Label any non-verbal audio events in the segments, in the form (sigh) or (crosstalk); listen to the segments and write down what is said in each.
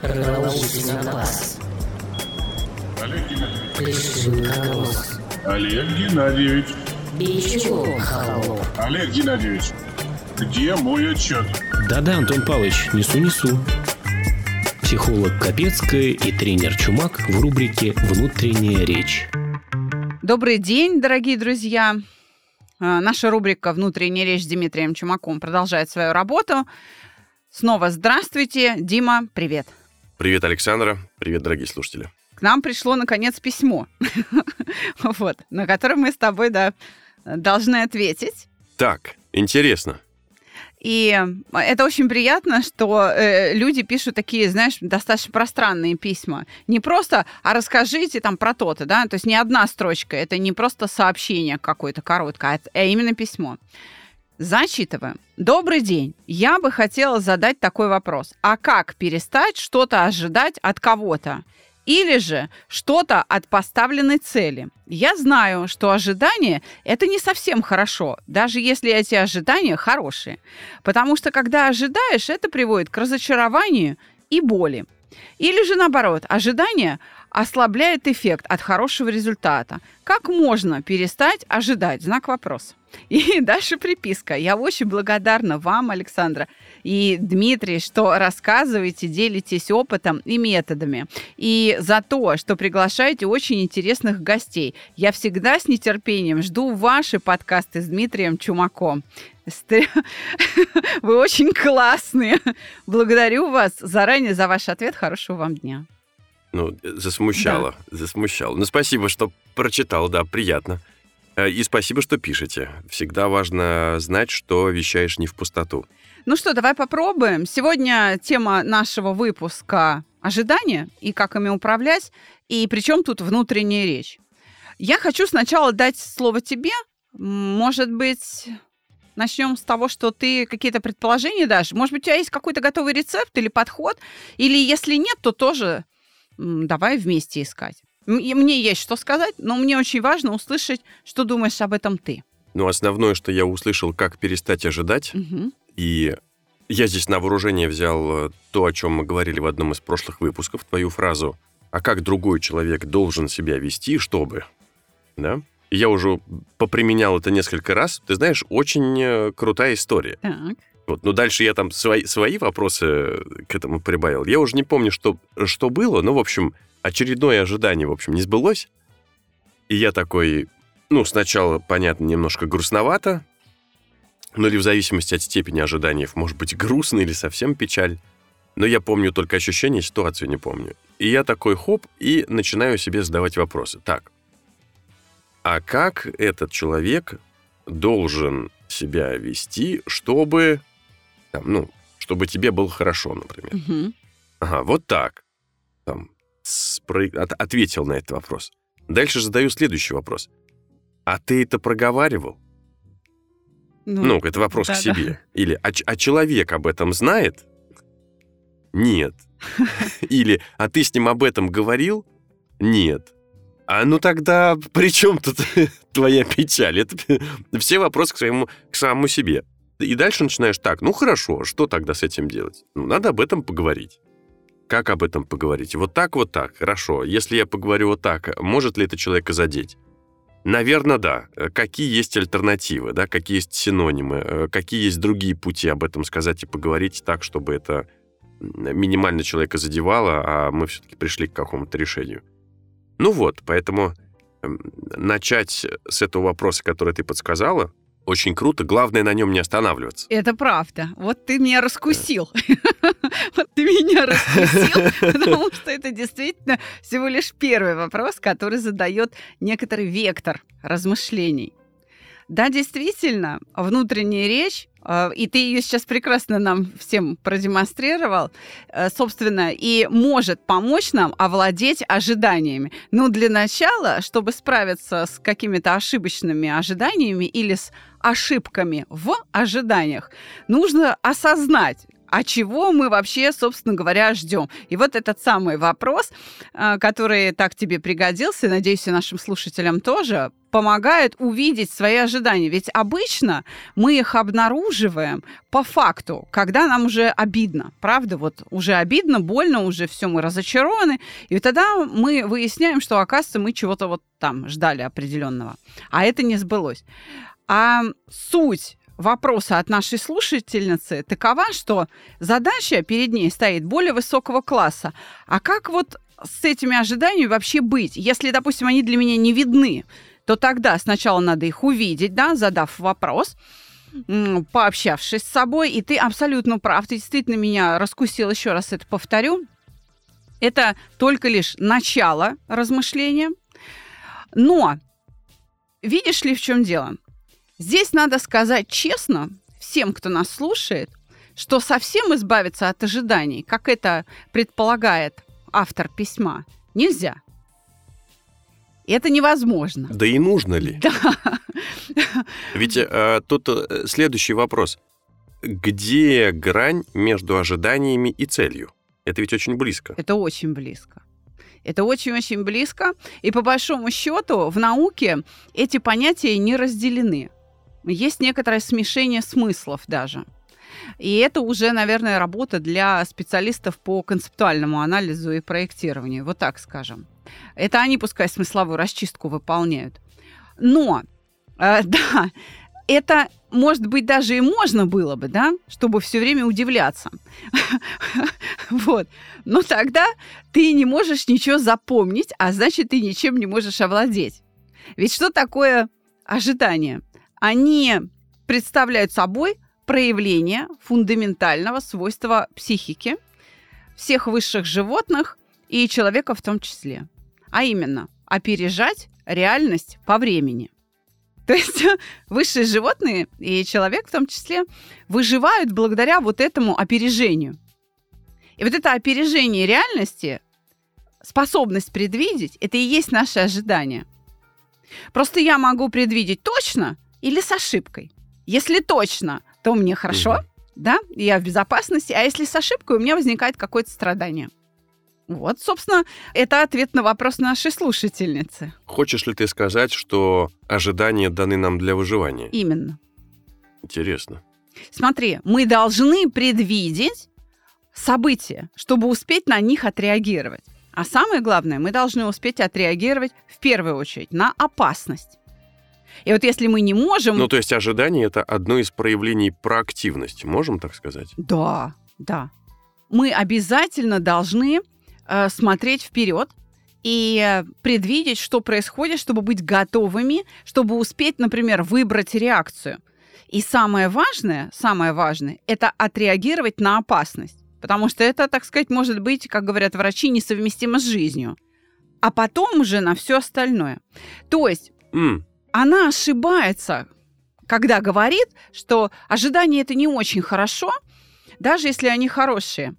Проложите на глаз. Олег Геннадьевич. Олег Геннадьевич. Бичевой холоп. Олег Геннадьевич. Где мой отчет? Да-да, Антон Павлович, несу-несу. Психолог Капецкая и тренер Чумак в рубрике «Внутренняя речь». Добрый день, дорогие друзья. А, Наша рубрика «Внутренняя речь» с Дмитрием Чумаком продолжает свою работу. Снова здравствуйте. Дима, привет. Привет, Александра. Привет, дорогие слушатели. К нам пришло, наконец, письмо, (laughs) вот, на которое мы с тобой, да, должны ответить. Так, интересно. И это очень приятно, что э, люди пишут такие, знаешь, достаточно пространные письма. Не просто, а расскажите там про то-то, да, то есть не одна строчка, это не просто сообщение какое-то короткое, а именно письмо. Зачитываем. Добрый день. Я бы хотела задать такой вопрос. А как перестать что-то ожидать от кого-то? Или же что-то от поставленной цели. Я знаю, что ожидание – это не совсем хорошо, даже если эти ожидания хорошие. Потому что когда ожидаешь, это приводит к разочарованию и боли. Или же наоборот, ожидание ослабляет эффект от хорошего результата. Как можно перестать ожидать? Знак вопроса. И (laughs) дальше приписка. Я очень благодарна вам, Александра, и Дмитрий, что рассказываете, делитесь опытом и методами. И за то, что приглашаете очень интересных гостей. Я всегда с нетерпением жду ваши подкасты с Дмитрием Чумаком. (laughs) Вы очень классные. Благодарю вас заранее за ваш ответ. Хорошего вам дня. Ну, засмущало, засмущало. Ну, спасибо, что прочитал, да, приятно. Э, И спасибо, что пишете. Всегда важно знать, что вещаешь не в пустоту. Ну что, давай попробуем. Сегодня тема нашего выпуска ожидания и как ими управлять. И причем тут внутренняя речь. Я хочу сначала дать слово тебе. Может быть, начнем с того, что ты какие-то предположения дашь. Может быть, у тебя есть какой-то готовый рецепт или подход? Или если нет, то тоже давай вместе искать. Мне есть что сказать, но мне очень важно услышать, что думаешь об этом ты. Но основное, что я услышал, как перестать ожидать, Мгм. и я здесь на вооружение взял э, то, о чем мы говорили в одном из прошлых выпусков, твою фразу «А как другой человек должен себя вести, чтобы?» Да? И я уже поприменял это несколько раз. Ты знаешь, очень э, крутая история. Так. Вот, но дальше я там свои, свои вопросы к этому прибавил. Я уже не помню, что, что было, но, в общем, очередное ожидание, в общем, не сбылось. И я такой, ну, сначала, понятно, немножко грустновато, ну, или в зависимости от степени ожиданий, может быть, грустно или совсем печаль. Но я помню только ощущение, ситуацию не помню. И я такой хоп, и начинаю себе задавать вопросы. Так, а как этот человек должен себя вести, чтобы, там, ну, чтобы тебе было хорошо, например. Мгм. Ага, вот так. Там, спры- от- ответил на этот вопрос. Дальше задаю следующий вопрос. А ты это проговаривал? Ну, это вопрос к да-да. себе. Или, а, а человек об этом знает? Нет. (laughs) Или, а ты с ним об этом говорил? Нет. А ну тогда при чем тут (laughs) твоя печаль? Это (laughs) все вопросы к, своему, к самому себе. И дальше начинаешь так, ну хорошо, что тогда с этим делать? Ну, надо об этом поговорить. Как об этом поговорить? Вот так, вот так, хорошо. Если я поговорю вот так, может ли это человека задеть? Наверное, да. Какие есть альтернативы, да? Какие есть синонимы? Какие есть другие пути об этом сказать и поговорить так, чтобы это минимально человека задевало, а мы все-таки пришли к какому-то решению? Ну вот, поэтому эм, начать с этого вопроса, который ты подсказала, очень круто. Главное на нем не останавливаться. Это правда. Вот ты меня раскусил. (laughs) Вот ты меня раскусил, (laughs) потому что это действительно всего лишь первый вопрос, который задает некоторый вектор размышлений. Да, действительно, внутренняя речь, э, и ты ее сейчас прекрасно нам всем продемонстрировал, э, собственно, и может помочь нам овладеть ожиданиями. Но для начала, чтобы справиться с какими-то ошибочными ожиданиями или с ошибками в ожиданиях, нужно осознать, А чего мы вообще, собственно говоря, ждем? И вот этот самый вопрос, а, который так тебе пригодился, надеюсь, и нашим слушателям тоже, помогает увидеть свои ожидания. Ведь обычно мы их обнаруживаем по факту, когда нам уже обидно. Правда, вот уже обидно, больно, уже все, мы разочарованы. И тогда мы выясняем, что, оказывается, мы чего-то вот там ждали определенного. А это не сбылось. А суть вопроса от нашей слушательницы такова, что задача перед ней стоит более высокого класса. А как вот с этими ожиданиями вообще быть, если, допустим, они для меня не видны? то тогда сначала надо их увидеть, да, задав вопрос, пообщавшись с собой, и ты абсолютно прав, ты действительно меня раскусил, еще раз это повторю. Это только лишь начало размышления. Но видишь ли, в чем дело? Здесь надо сказать честно всем, кто нас слушает, что совсем избавиться от ожиданий, как это предполагает автор письма, нельзя. Это невозможно. Да и нужно ли? Да. Ведь э, тут э, следующий вопрос. Где грань между ожиданиями и целью? Это ведь очень близко. Это очень близко. Это очень-очень близко. И по большому счету в науке эти понятия не разделены. Есть некоторое смешение смыслов даже. И это уже, наверное, работа для специалистов по концептуальному анализу и проектированию, вот так скажем. Это они пускай смысловую расчистку выполняют. Но, э, (laughs) да, это, может быть, даже и можно было бы, да, чтобы все время удивляться. (laughs) Вот. Но тогда ты не можешь ничего запомнить, а значит, ты ничем не можешь овладеть. Ведь что такое ожидание? Они представляют собой проявление фундаментального свойства психики всех высших животных и человека в том числе. А именно, опережать реальность по времени. То есть (laughs) высшие животные и человек в том числе выживают благодаря вот этому опережению. И вот это опережение реальности, способность предвидеть, это и есть наше ожидание. Просто я могу предвидеть точно или с ошибкой. Если точно, то мне хорошо, угу. да, я в безопасности, а если с ошибкой, у меня возникает какое-то страдание. Вот, собственно, это ответ на вопрос нашей слушательницы. Хочешь ли ты сказать, что ожидания даны нам для выживания? Именно. Интересно. Смотри, мы должны предвидеть события, чтобы успеть на них отреагировать. А самое главное, мы должны успеть отреагировать в первую очередь на опасность. И вот если мы не можем... Ну, то есть ожидание — это одно из проявлений проактивности, можем так сказать? Да, да. Мы обязательно должны э, смотреть вперед и предвидеть, что происходит, чтобы быть готовыми, чтобы успеть, например, выбрать реакцию. И самое важное, самое важное, это отреагировать на опасность. Потому что это, так сказать, может быть, как говорят врачи, несовместимо с жизнью. А потом уже на все остальное. То есть mm она ошибается, когда говорит, что ожидания это не очень хорошо, даже если они хорошие.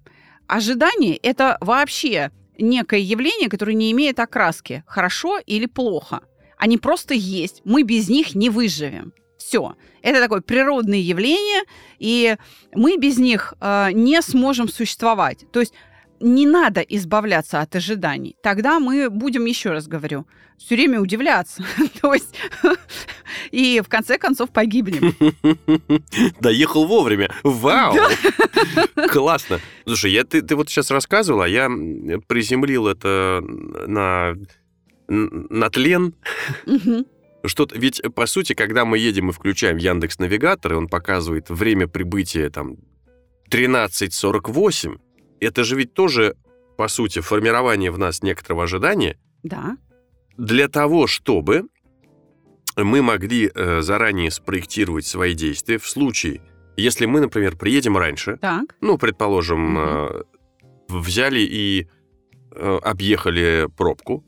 Ожидание это вообще некое явление, которое не имеет окраски, хорошо или плохо. Они просто есть. Мы без них не выживем. Все. Это такое природное явление, и мы без них э, не сможем существовать. То есть не надо избавляться от ожиданий. Тогда мы будем, еще раз говорю, все время удивляться. (laughs) То есть (laughs) и в конце концов погибнем. (laughs) Доехал вовремя. Вау! Классно. Слушай, я, ты, ты вот сейчас рассказывала, а я приземлил это на, на тлен. Что ведь, по сути, когда мы едем и включаем Яндекс Навигатор, и он показывает время прибытия там 13.48, это же ведь тоже, по сути, формирование в нас некоторого ожидания. Да. Для того, чтобы мы могли э, заранее спроектировать свои действия в случае, если мы, например, приедем раньше, так. ну, предположим, угу. взяли и э, объехали пробку,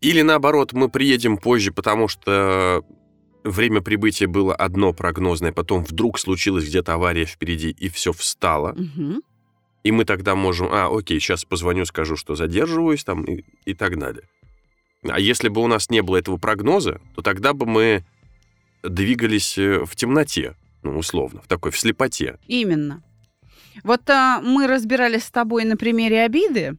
или наоборот, мы приедем позже, потому что время прибытия было одно прогнозное, потом вдруг случилась где-то авария впереди, и все встало. Угу. И мы тогда можем, а, окей, сейчас позвоню, скажу, что задерживаюсь там и, и так далее. А если бы у нас не было этого прогноза, то тогда бы мы двигались э, в темноте, ну, условно, в такой, в слепоте. Именно. Вот а, мы разбирались с тобой на примере обиды,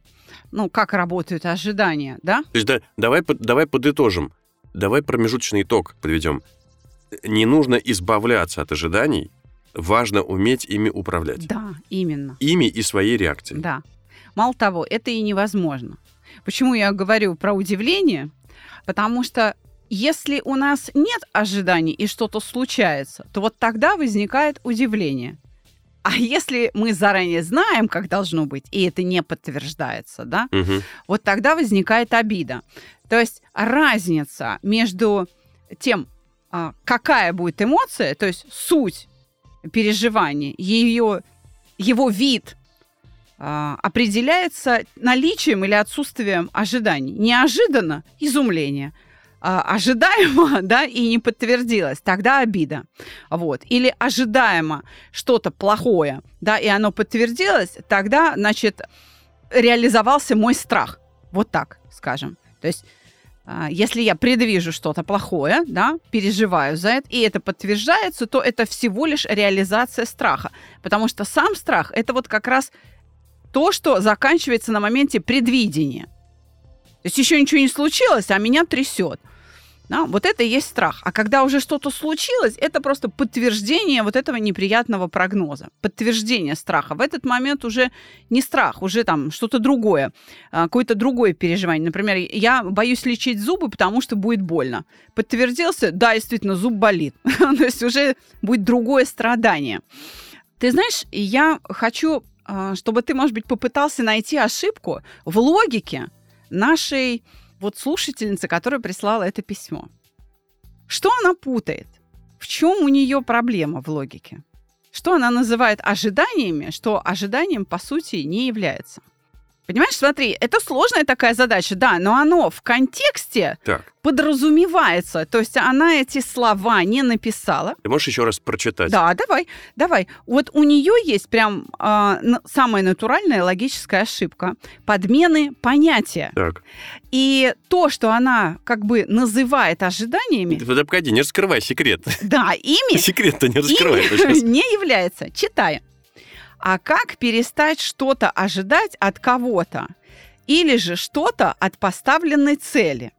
ну, как работают ожидания, да? То есть да, давай, давай подытожим. Давай промежуточный итог подведем. Не нужно избавляться от ожиданий, важно уметь ими управлять. Да, именно. Ими и своей реакцией. Да. Мало того, это и невозможно. Почему я говорю про удивление? Потому что если у нас нет ожиданий и что-то случается, то вот тогда возникает удивление. А если мы заранее знаем, как должно быть, и это не подтверждается, да, Мгм. вот тогда возникает обида. То есть разница между тем, а, какая будет эмоция, то есть суть переживания, ее, его вид определяется наличием или отсутствием ожиданий. Неожиданно – изумление. А, ожидаемо, (laughs) да, и не подтвердилось, тогда обида. Вот. Или ожидаемо что-то плохое, да, и оно подтвердилось, тогда, значит, реализовался мой страх. Вот так, скажем. То есть а, если я предвижу что-то плохое, да, переживаю за это, и это подтверждается, то это всего лишь реализация страха. Потому что сам страх – это вот как раз то, что заканчивается на моменте предвидения. То есть еще ничего не случилось, а меня трясет. Да, вот это и есть страх. А когда уже что-то случилось, это просто подтверждение вот этого неприятного прогноза. Подтверждение страха. В этот момент уже не страх, уже там что-то другое, а, какое-то другое переживание. Например, я боюсь лечить зубы, потому что будет больно. Подтвердился, да, действительно, зуб болит. (laughs) То есть уже будет другое страдание. Ты знаешь, я хочу, чтобы ты, может быть, попытался найти ошибку в логике нашей вот слушательницы, которая прислала это письмо. Что она путает? В чем у нее проблема в логике? Что она называет ожиданиями, что ожиданием, по сути, не является? Понимаешь, смотри, это сложная такая задача, да, но оно в контексте Так, подразумевается. То есть она эти слова не написала, ты можешь еще раз прочитать? да, давай, давай. Вот у нее есть прям н- самая натуральная логическая ошибка подмены понятия. Так. И то, что она как бы называет ожиданиями, Да погоди, не раскрывай секрет. да, ими, (laughs) Секрет-то не раскрывай. (laughs) не является. Читай. А как перестать что-то ожидать от кого-то? Или же что-то от поставленной цели?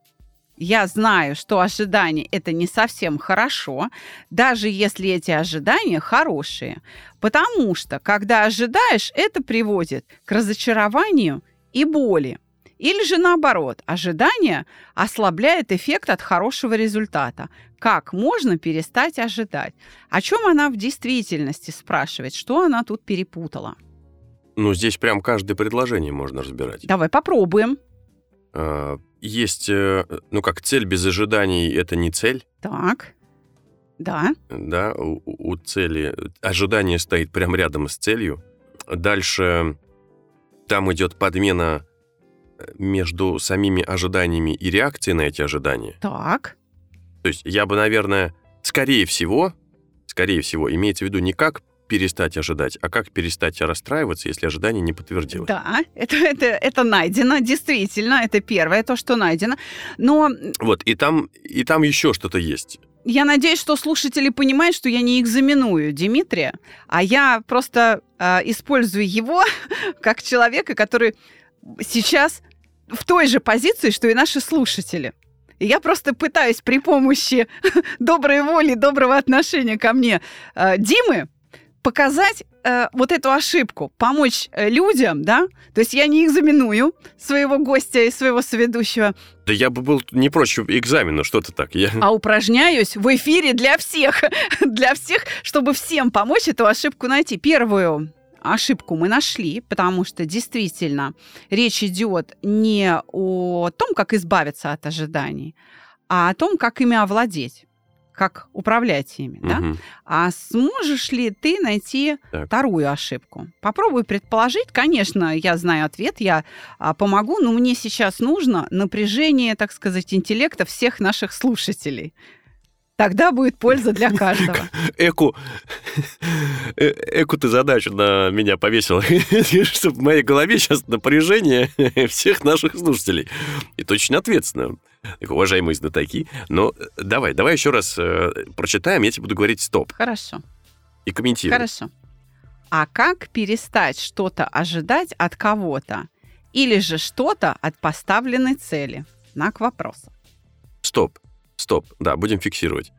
Я знаю, что ожидания это не совсем хорошо, даже если эти ожидания хорошие. Потому что, когда ожидаешь, это приводит к разочарованию и боли. Или же наоборот, ожидание ослабляет эффект от хорошего результата. Как можно перестать ожидать? О чем она в действительности спрашивает? Что она тут перепутала? Ну, здесь прям каждое предложение можно разбирать. Давай попробуем. А, Есть, э, ну как, цель без ожиданий — это не цель, Так. Да. да, у, у цели ожидание стоит прямо рядом с целью. Дальше там идет подмена между самими ожиданиями и реакцией на эти ожидания. Так. То есть я бы, наверное, скорее всего, скорее всего, имеется в виду не как перестать ожидать, а как перестать расстраиваться, если ожидание не подтвердилось. Да, это, это, это найдено, действительно, это первое, то, что найдено. Но Вот, и там, и там еще что-то есть. я надеюсь, что слушатели понимают, что я не экзаменую Дмитрия, а я просто э, использую его (laughs) как человека, который сейчас в той же позиции, что и наши слушатели. И я просто пытаюсь при помощи (laughs) доброй воли, доброго отношения ко мне э, Димы показать э, вот эту ошибку, помочь э, людям, да? То есть я не экзаменую своего гостя и своего соведущего, Да я бы был не прочь экзамена, что-то так. Я... а упражняюсь в эфире для всех, (laughs) для всех, чтобы всем помочь эту ошибку найти. Первую ошибку мы нашли, потому что действительно речь идет не о том, как избавиться от ожиданий, а о том, как ими овладеть, как управлять ими. Да? Мгм. А сможешь ли ты найти Так. вторую ошибку? Попробуй предположить. Конечно, я знаю ответ, я а, помогу, но мне сейчас нужно напряжение, так сказать, интеллекта всех наших слушателей. Тогда будет польза для (laughs) каждого. Эку, э- эку ты задачу на меня повесил, (laughs) чтобы в моей голове сейчас напряжение (laughs) всех наших слушателей. Это очень ответственно. Уважаемые знатоки. Но э, давай, давай еще раз э, прочитаем, я тебе буду говорить стоп Хорошо, и комментировать. хорошо. а как перестать что-то ожидать от кого-то или же что-то от поставленной цели. Знак вопроса. Стоп, стоп, да, будем фиксировать.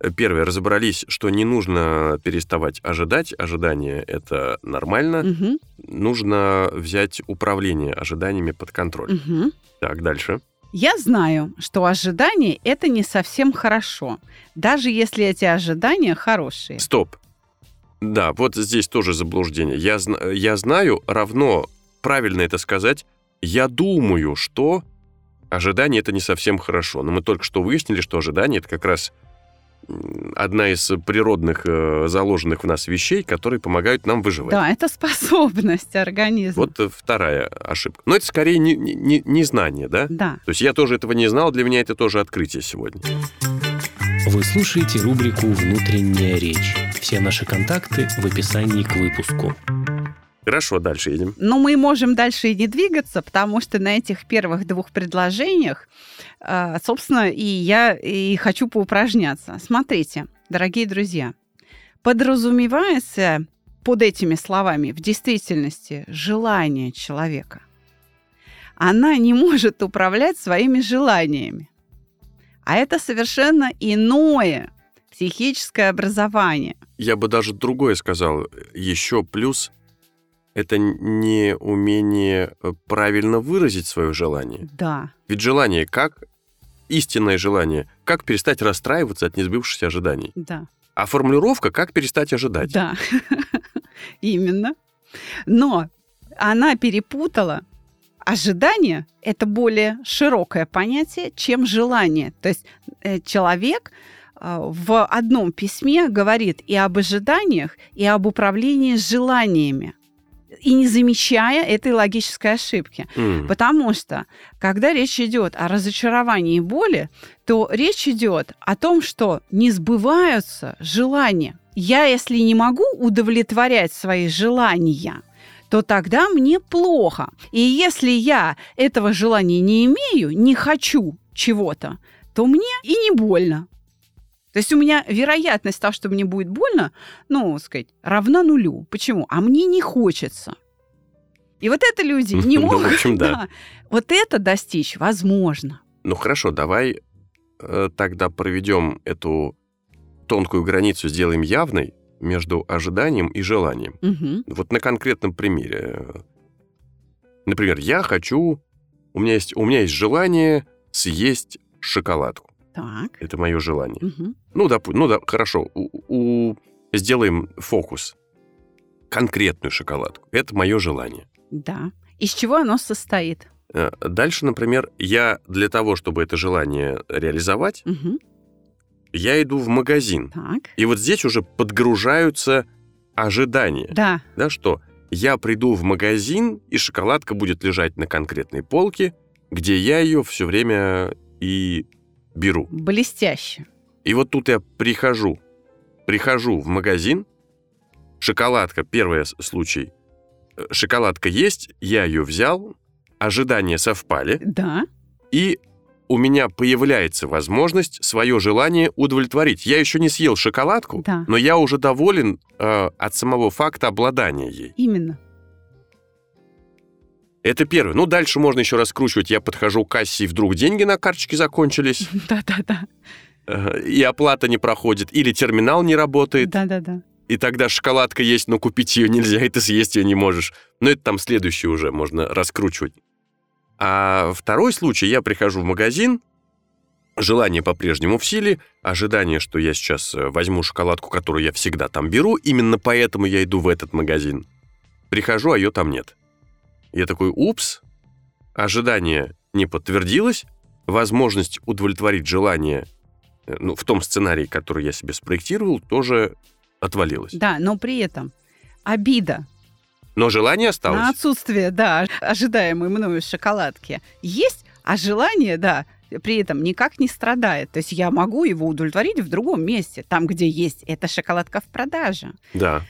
Э, Первое, разобрались, что не нужно переставать ожидать. Ожидание — это нормально. Мгм, Нужно взять управление ожиданиями под контроль. мгм. Так, дальше. Я знаю, что ожидания – это не совсем хорошо, даже если эти ожидания хорошие. Стоп. Да, вот здесь тоже заблуждение. Я, я знаю, равно правильно это сказать, я думаю, что ожидание это не совсем хорошо. Но мы только что выяснили, что ожидание это как раз одна из природных э, заложенных в нас вещей, которые помогают нам выживать. Да, это способность организма. Вот э, вторая ошибка. Но это скорее не, не, не- незнание, да? Да. То есть я тоже этого не знал, для меня это тоже открытие сегодня. Вы слушаете рубрику «Внутренняя речь». Все наши контакты в описании к выпуску. Хорошо, дальше едем. Но мы можем дальше и не двигаться, потому что на этих первых двух предложениях, э, собственно, и я и хочу поупражняться. Смотрите, дорогие друзья, подразумевается под этими словами в действительности желание человека. Она не может управлять своими желаниями. А это совершенно иное психическое образование. Я бы даже другое сказал. Еще плюс это не умение э, правильно выразить свое желание. Да, Ведь желание как истинное желание, как перестать расстраиваться от несбывшихся ожиданий. да. А формулировка как перестать ожидать. Да, (laughs) именно. Но она перепутала ожидание – это более широкое понятие, чем желание. То есть э, человек э, в одном письме говорит и об ожиданиях, и об управлении желаниями, и не замечая этой логической ошибки. М, Потому что, когда речь идет о разочаровании и боли, то речь идет о том, что не сбываются желания. Я, если не могу удовлетворять свои желания, то тогда мне плохо. И если я этого желания не имею, не хочу чего-то, то мне и не больно. То есть у меня вероятность того, что мне будет больно, ну, сказать, равна нулю. Почему? А мне не хочется. И вот это люди (laughs) не Ну, в могут. общем, да. Вот это достичь возможно. Ну хорошо, давай э, тогда проведем эту тонкую границу, сделаем явной между ожиданием и желанием. Мгм. Вот на конкретном примере. Например, я хочу, у меня есть, у меня есть желание съесть шоколадку. Так. Это мое желание. Мгм. Ну, допу- ну да, хорошо. У- у- сделаем фокус. Конкретную шоколадку. Это мое желание. Да. Из чего оно состоит? Э, Дальше, например, я для того, чтобы это желание реализовать, Мгм. я иду в магазин. Так. И вот здесь уже подгружаются ожидания. Да. Да, что я приду в магазин, и шоколадка будет лежать на конкретной полке, где я ее все время и беру. Блестяще. И вот тут я прихожу, прихожу в магазин, шоколадка, первый случай, э, шоколадка есть, я ее взял, ожидания совпали, Да. и у меня появляется возможность свое желание удовлетворить. Я еще не съел шоколадку, Да. но я уже доволен э, от самого факта обладания ей. Именно. Это первое. Ну, дальше можно еще раскручивать. Я подхожу к кассе, и вдруг деньги на карточке закончились, (laughs) Да-да-да. э, и оплата не проходит, или терминал не работает, Да-да-да. и тогда шоколадка есть, но купить ее нельзя, и ты съесть ее не можешь. Но это там следующий уже можно раскручивать. А второй случай, я прихожу в магазин, желание по-прежнему в силе, ожидание, что я сейчас э, возьму шоколадку, которую я всегда там беру, именно поэтому я иду в этот магазин. Прихожу, а ее там нет. Я такой, упс, ожидание не подтвердилось, возможность удовлетворить желание э, ну, в том сценарии, который я себе спроектировал, тоже отвалилась. Да, но при этом обида Но желание осталось. на отсутствие, да, ожидаемой мною шоколадки есть, а желание, да, при этом никак не страдает. То есть я могу его удовлетворить в другом месте, там, где есть эта шоколадка в продаже. Да.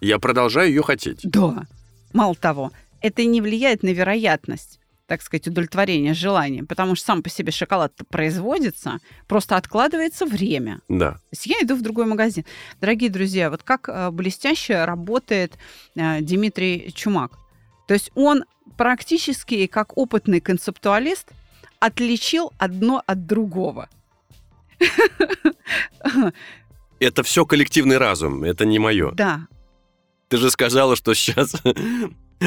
Я продолжаю ее хотеть. Да. Мало того, это не влияет на вероятность. так сказать, удовлетворения желания, потому что сам по себе шоколад производится, просто откладывается время. Да. То есть я иду в другой магазин. Дорогие друзья, вот как э, блестяще работает э, Дмитрий Чумак. То есть он практически как опытный концептуалист отличил одно от другого. Это все коллективный разум, это не мое. Да, Ты же сказала, что сейчас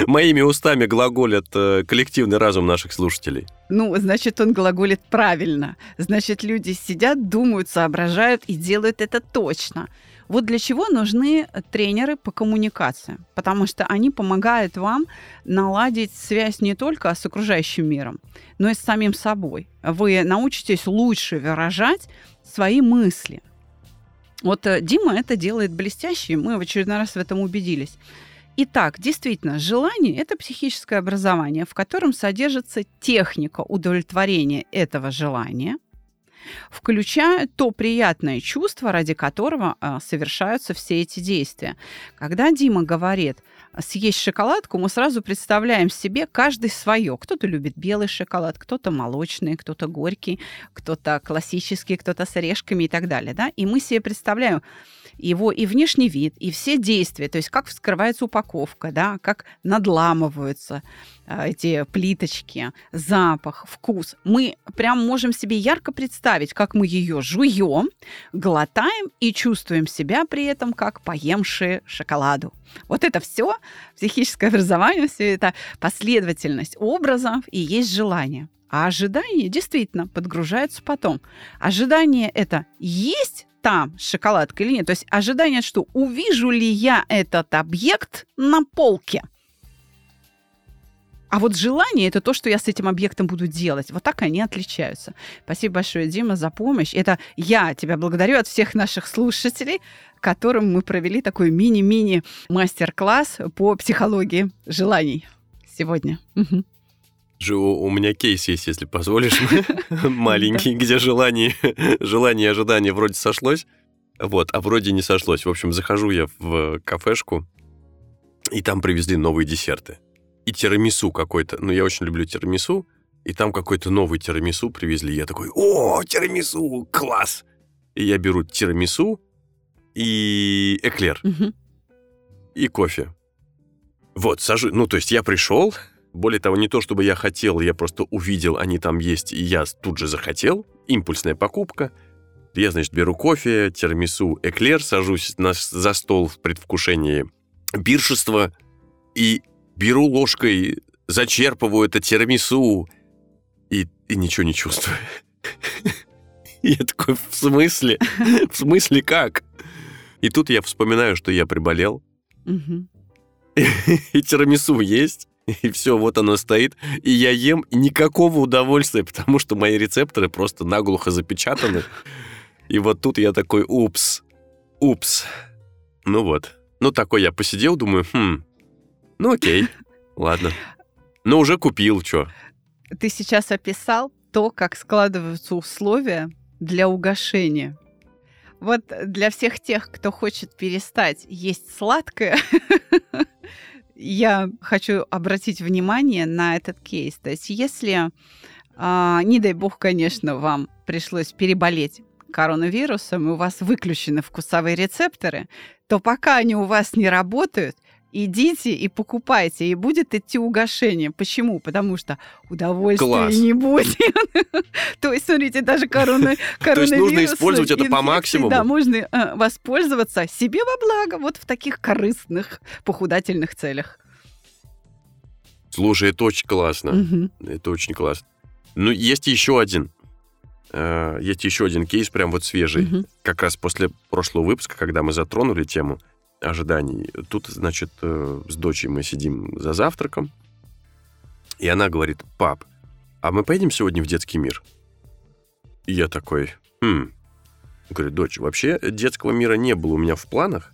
моими устами глаголят э, коллективный разум наших слушателей. Ну, значит, он глаголит правильно. Значит, люди сидят, думают, соображают и делают это точно. Вот для чего нужны тренеры по коммуникации? Потому что они помогают вам наладить связь не только с окружающим миром, но и с самим собой. Вы научитесь лучше выражать свои мысли. Вот э, Дима это делает блестяще, мы в очередной раз в этом убедились. Итак, действительно, желание – это психическое образование, в котором содержится техника удовлетворения этого желания, включая то приятное чувство, ради которого а, совершаются все эти действия. Когда Дима говорит съесть шоколадку, мы сразу представляем себе каждый свое. Кто-то любит белый шоколад, кто-то молочный, кто-то горький, кто-то классический, кто-то с орешками и так далее. Да? И мы себе представляем, его и внешний вид, и все действия, то есть как вскрывается упаковка, да, как надламываются а, эти плиточки, запах, вкус. Мы прям можем себе ярко представить, как мы ее жуем, глотаем и чувствуем себя при этом как поемшие шоколаду. Вот это все психическое образование, все это последовательность образов и есть желание. А ожидание действительно подгружается потом. Ожидание это есть там шоколадка или нет. То есть ожидание, что увижу ли я этот объект на полке. А вот желание это то, что я с этим объектом буду делать. Вот так они отличаются. Спасибо большое, Дима, за помощь. Это я тебя благодарю от всех наших слушателей, которым мы провели такой мини-мини мастер-класс по психологии желаний сегодня. Мгм. Же у, меня кейс есть, если позволишь, (laughs) маленький, где желание, желание и ожидание вроде сошлось, вот, а вроде не сошлось. В общем, захожу я в кафешку, и там привезли новые десерты. И тирамису какой-то. Ну, я очень люблю тирамису, и там какой-то новый тирамису привезли. Я такой, о, тирамису, класс! И я беру тирамису и эклер, и кофе. Вот, сажу. Ну, то есть я пришел, более того, не то, чтобы я хотел, я просто увидел, они там есть, и я тут же захотел. Импульсная покупка. Я, значит, беру кофе, тирамису, эклер, сажусь на, за стол в предвкушении пиршества и беру ложкой, зачерпываю это тирамису и, и ничего не чувствую. (laughs) Я такой, в смысле? В смысле как? И тут я вспоминаю, что я приболел, (laughs) и тирамису есть, (laughs) и все, вот оно стоит, и я ем, и никакого удовольствия, потому что мои рецепторы просто наглухо запечатаны. И вот тут я такой, упс, упс. Ну вот. Ну, такой я посидел, думаю, хм, ну окей, (laughs) ладно. Ну, уже купил, что. Ты сейчас описал то, как складываются условия для угошения. Вот для всех тех, кто хочет перестать есть сладкое, (laughs) я хочу обратить внимание на этот кейс. То есть если, а, не дай бог, конечно, вам пришлось переболеть коронавирусом, и у вас выключены вкусовые рецепторы, то пока они у вас не работают, идите и покупайте, и будет идти угошение. Почему? Потому что удовольствия Класс. не будет. (laughs) То есть, смотрите, даже корона, (laughs) То есть нужно коронавирус, использовать это по максимуму? Да, можно э, воспользоваться себе во благо вот в таких корыстных похудательных целях. Слушай, это очень классно. Это очень классно. Ну, есть еще один. Э, Есть еще один кейс, прям вот свежий. Как раз после прошлого выпуска, когда мы затронули тему ожиданий. Тут, значит, э, с дочей мы сидим за завтраком, и она говорит, пап, а мы поедем сегодня в детский мир? И я такой, хм. Говорю, дочь, вообще детского мира не было у меня в планах,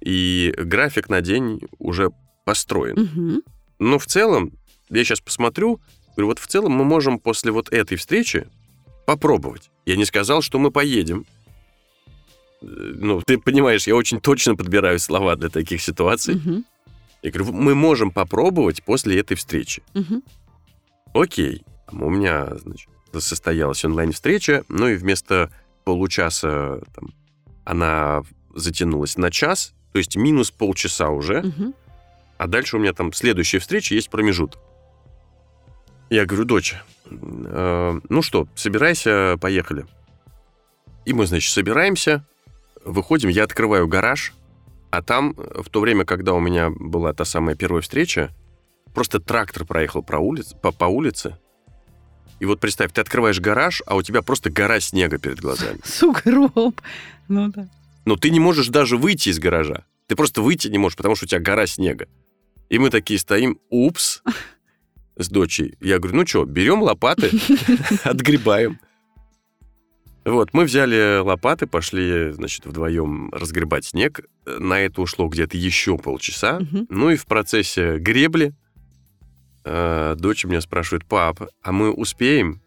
и график на день уже построен. Мгм. Но в целом, я сейчас посмотрю, говорю, вот в целом мы можем после вот этой встречи попробовать. Я не сказал, что мы поедем. Ну, ты понимаешь, я очень точно подбираю слова для таких ситуаций. Мгм. Я говорю, мы можем попробовать после этой встречи. Мгм. Окей, у меня, значит, состоялась онлайн-встреча, ну и вместо получаса там, она затянулась на час, то есть минус полчаса уже, Мгм. а дальше у меня там следующая встреча, есть промежуток. Я говорю, дочь, э, ну что, собирайся, поехали. И мы, значит, собираемся, выходим, я открываю гараж, а там, в то время, когда у меня была та самая первая встреча, просто трактор проехал по улице, по, по улице. И вот представь, ты открываешь гараж, а у тебя просто гора снега перед глазами. (laughs) Сугроб. Ну да. Но ты не можешь даже выйти из гаража. Ты просто выйти не можешь, потому что у тебя гора снега. И мы такие стоим, упс, (laughs) с дочей. Я говорю, ну что, берем лопаты, (laughs) отгребаем. Вот, мы взяли лопаты, пошли, значит, вдвоем разгребать снег. На это ушло где-то еще полчаса. Мгм. Ну и в процессе гребли э, дочь меня спрашивает, пап, а мы успеем?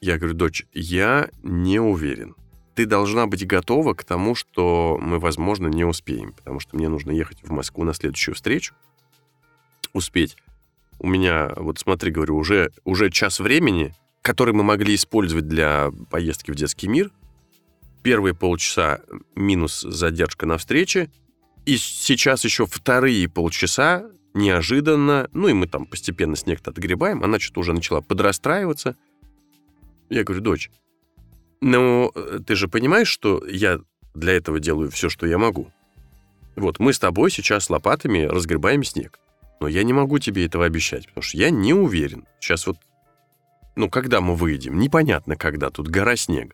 Я говорю, дочь, я не уверен. Ты должна быть готова к тому, что мы, возможно, не успеем, потому что мне нужно ехать в Москву на следующую встречу, успеть. У меня, вот смотри, говорю, уже, уже час времени, который мы могли использовать для поездки в детский мир. Первые полчаса минус задержка на встрече, и сейчас еще вторые полчаса неожиданно, ну и мы там постепенно снег-то отгребаем, она что-то уже начала подрастраиваться. Я говорю, дочь, ну э, ты же понимаешь, что я для этого делаю все, что я могу. Вот мы с тобой сейчас лопатами разгребаем снег. Но я не могу тебе этого обещать, потому что я не уверен. Сейчас вот, ну, когда мы выйдем, непонятно когда, тут гора снега.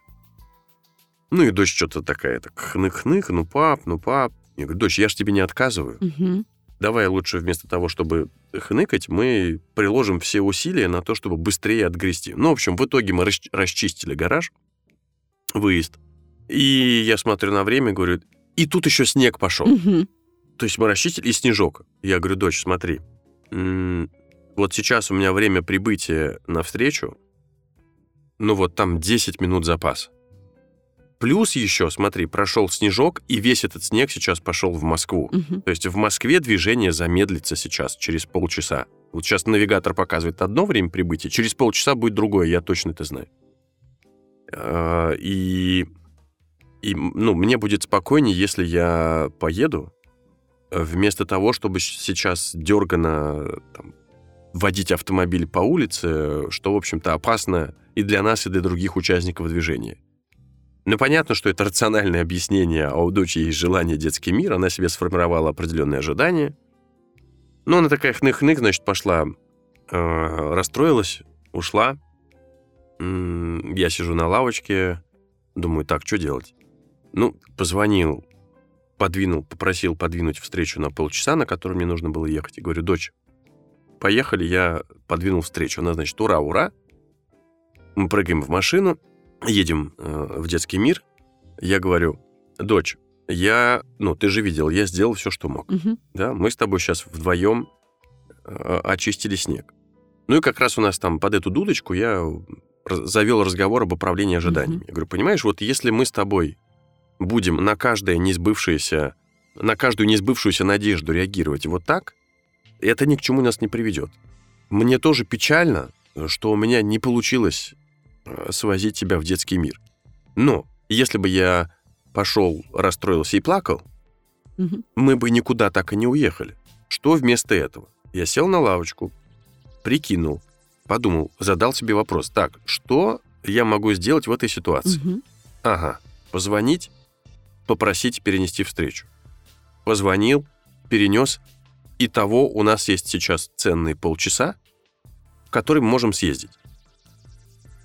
Ну и дочь что-то такая, так хных-хных, ну пап, ну пап. Я говорю, дочь, я же тебе не отказываю. Мгм. Давай лучше вместо того, чтобы хныкать, мы приложим все усилия на то, чтобы быстрее отгрести. Ну, в общем, в итоге мы расч- расчистили гараж, выезд. И я смотрю на время говорю, и тут еще снег пошел. Мгм. То есть мы расчистили, и снежок. Я говорю, дочь, смотри, вот сейчас у меня время прибытия на встречу, ну вот там 10 минут запас. Плюс еще, смотри, прошел снежок, и весь этот снег сейчас пошел в Москву. Мгм. То есть в Москве движение замедлится сейчас, через полчаса. Вот сейчас навигатор показывает одно время прибытия, через полчаса будет другое, я точно это знаю. А, И, и ну, мне будет спокойнее, если я поеду, э, вместо того, чтобы сейчас дергано там, водить автомобиль по улице, что, в общем-то, опасно и для нас, и для других участников движения. Ну, понятно, что это рациональное объяснение, а у дочери есть желание детский мир, она себе сформировала определенные ожидания. Ну, она такая хных-хных, значит, пошла, э, расстроилась, ушла. Я сижу на лавочке, думаю, так, что делать? Ну, позвонил, подвинул, попросил подвинуть встречу на полчаса, на которую мне нужно было ехать. И говорю, дочь, поехали, я подвинул встречу. Она, значит, ура, ура. Мы прыгаем в машину, едем э, в детский мир. Я говорю, дочь, я, ну, ты же видел, я сделал все, что мог. Мгм. Да, мы с тобой сейчас вдвоем э, очистили снег. Ну и как раз у нас там под эту дудочку я завел разговор об управлении ожиданиями. Мгм. Я говорю, понимаешь, вот если мы с тобой будем на каждое несбывшееся, на каждую несбывшуюся надежду реагировать вот так, это ни к чему нас не приведет. Мне тоже печально, что у меня не получилось э, свозить тебя в детский мир. Но если бы я пошел, расстроился и плакал, Мгм. мы бы никуда так и не уехали. Что вместо этого? Я сел на лавочку, прикинул, подумал, задал себе вопрос. Так, что я могу сделать в этой ситуации? Мгм. Ага, позвонить, попросить перенести встречу. Позвонил, перенес. Итого у нас есть сейчас ценные полчаса, в которые мы можем съездить.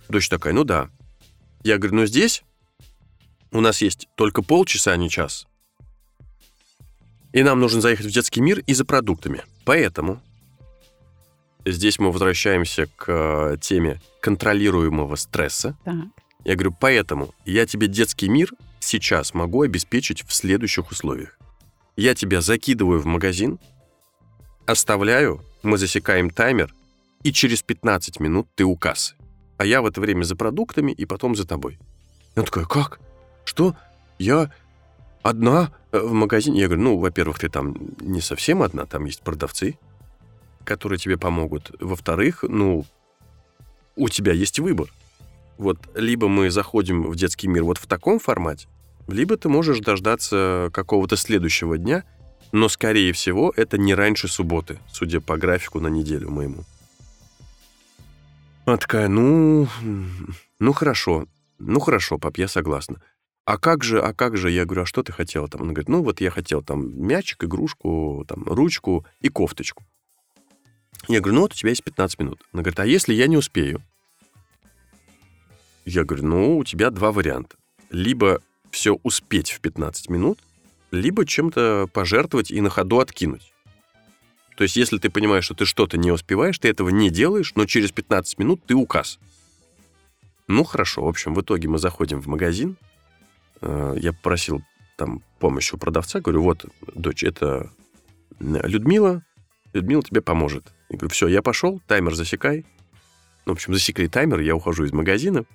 Дочь такая, ну да. Я говорю, ну здесь у нас есть только полчаса, а не час. И нам нужно заехать в детский мир и за продуктами. Поэтому здесь мы возвращаемся к э, теме контролируемого стресса. Так. Я говорю, поэтому я тебе детский мир сейчас могу обеспечить в следующих условиях. Я тебя закидываю в магазин, оставляю, мы засекаем таймер, и через 15 минут ты у кассы. А я в это время за продуктами и потом за тобой. И он такой, как? Что? Я одна э, в магазине? Я говорю, ну, во-первых, ты там не совсем одна, там есть продавцы, которые тебе помогут. Во-вторых, ну, у тебя есть выбор. Вот либо мы заходим в детский мир вот в таком формате, либо ты можешь дождаться какого-то следующего дня, но, скорее всего, это не раньше субботы, судя по графику на неделю моему. Она такая, ну, ну хорошо, ну хорошо, пап, я согласна. А как же, а как же? Я говорю, а что ты хотела там? Она говорит, ну вот я хотел там мячик, игрушку, там ручку и кофточку. Я говорю, ну вот у тебя есть 15 минут. Она говорит, а если я не успею? Я говорю, ну у тебя два варианта. Либо все успеть в 15 минут, либо чем-то пожертвовать и на ходу откинуть. То есть, если ты понимаешь, что ты что-то не успеваешь, ты этого не делаешь, но через 15 минут ты указ. Ну, хорошо. В общем, в итоге мы заходим в магазин. Э, Я попросил там помощь у продавца. Говорю, вот, дочь, это Людмила. Людмила тебе поможет. Я говорю, все, я пошел, таймер засекай. Ну, в общем, засекли таймер, я ухожу из магазина.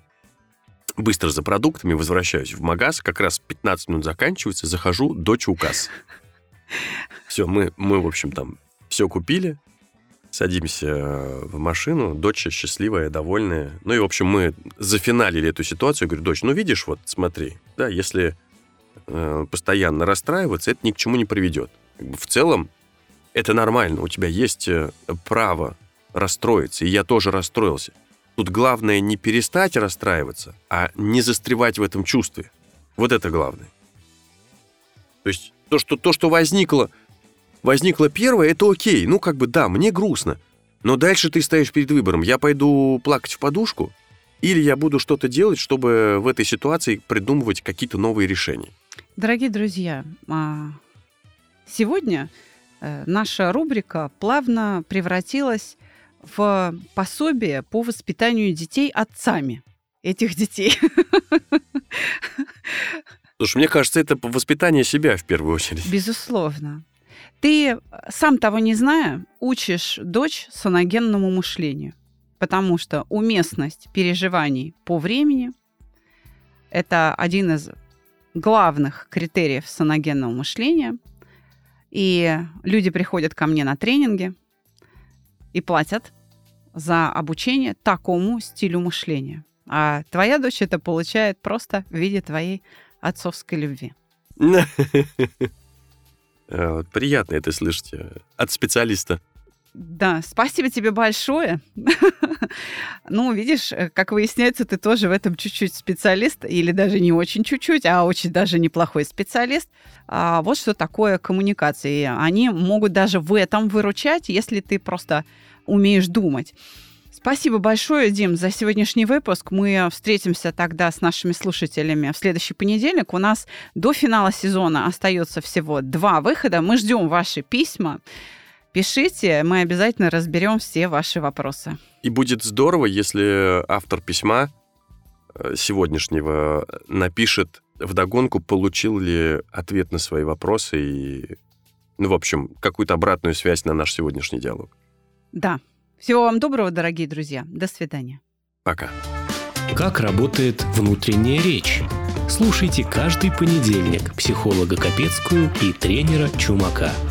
Быстро за продуктами возвращаюсь в магаз. Как раз 15 минут заканчивается, захожу, дочь указ. Все, мы, мы, в общем, там все купили, садимся в машину, дочь счастливая, довольная. Ну и, в общем, мы зафиналили эту ситуацию. Говорю, дочь, ну видишь, вот смотри, да, если э, постоянно расстраиваться, это ни к чему не приведет. Как бы в целом это нормально, у тебя есть э, право расстроиться, и я тоже расстроился. Тут главное не перестать расстраиваться, а не застревать в этом чувстве. Вот это главное. То есть то, что, то, что возникло, возникло первое, это окей. Ну, как бы, да, мне грустно. Но дальше ты стоишь перед выбором. Я пойду плакать в подушку, или я буду что-то делать, чтобы в этой ситуации придумывать какие-то новые решения. Дорогие друзья, а, сегодня э, наша рубрика плавно превратилась в пособие по воспитанию детей отцами этих детей. Слушай, мне кажется, это воспитание себя в первую очередь. Безусловно. Ты, сам того не зная, учишь дочь саногенному мышлению, потому что уместность переживаний по времени – это один из главных критериев саногенного мышления. И люди приходят ко мне на тренинги и платят за обучение такому стилю мышления. А твоя дочь это получает просто в виде твоей отцовской любви. (laughs) Вот Приятно это слышать э, от специалиста. Да, спасибо тебе большое. (laughs) Ну, видишь, э, как выясняется, ты тоже в этом чуть-чуть специалист, или даже не очень чуть-чуть, а очень даже неплохой специалист. А вот что такое коммуникации. Они могут даже в этом выручать, если ты просто умеешь думать. Спасибо большое, Дим, за сегодняшний выпуск. Мы встретимся тогда с нашими слушателями в следующий понедельник. У нас до финала сезона остается всего два выхода. Мы ждем ваши письма. Пишите, мы обязательно разберем все ваши вопросы. И будет здорово, если автор письма э, сегодняшнего напишет вдогонку, получил ли ответ на свои вопросы и, ну, в общем, какую-то обратную связь на наш сегодняшний диалог. Да. Всего вам доброго, дорогие друзья. До свидания. Пока. Как работает внутренняя речь? Слушайте каждый понедельник психолога Капецкую и тренера Чумака –